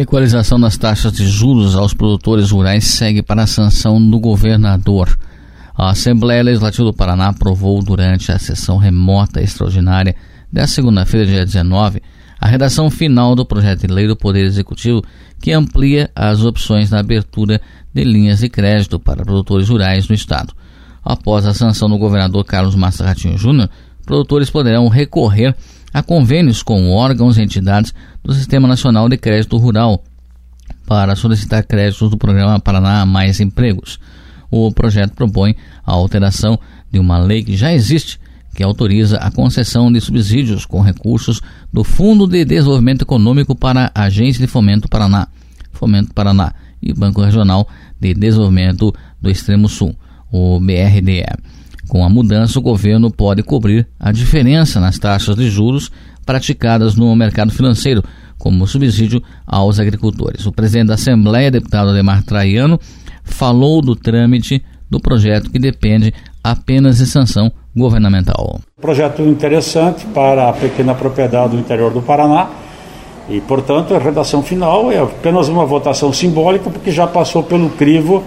Equalização das taxas de juros aos produtores rurais segue para a sanção do governador. A Assembleia Legislativa do Paraná aprovou durante a sessão remota extraordinária desta segunda-feira, dia 19, a redação final do projeto de lei do Poder Executivo que amplia as opções da abertura de linhas de crédito para produtores rurais no Estado. Após a sanção do governador Carlos Massa Ratinho Júnior, produtores poderão recorrer a convênios com órgãos e entidades do Sistema Nacional de Crédito Rural para solicitar créditos do programa Paraná Mais Empregos. O projeto propõe a alteração de uma lei que já existe, que autoriza a concessão de subsídios com recursos do Fundo de Desenvolvimento Econômico para a Agência de Fomento Paraná, Fomento Paraná e Banco Regional de Desenvolvimento do Extremo Sul, o BRDE. Com a mudança, o governo pode cobrir a diferença nas taxas de juros praticadas no mercado financeiro, como subsídio aos agricultores. O presidente da Assembleia, deputado Ademar Traiano, falou do trâmite do projeto que depende apenas de sanção governamental. Projeto interessante para a pequena propriedade do interior do Paraná e, portanto, a redação final é apenas uma votação simbólica porque já passou pelo crivo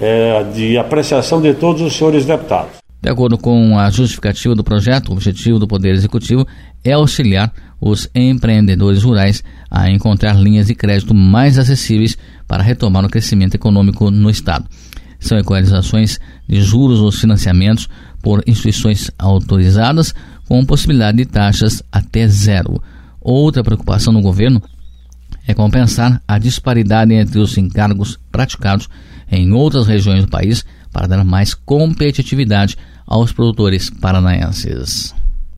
é, de apreciação de todos os senhores deputados. De acordo com a justificativa do projeto, o objetivo do Poder Executivo é auxiliar os empreendedores rurais a encontrar linhas de crédito mais acessíveis para retomar o crescimento econômico no Estado. São equalizações de juros ou financiamentos por instituições autorizadas, com possibilidade de taxas até zero. Outra preocupação do governo é compensar a disparidade entre os encargos praticados em outras regiões do país para dar mais competitividade aos produtores paranaenses.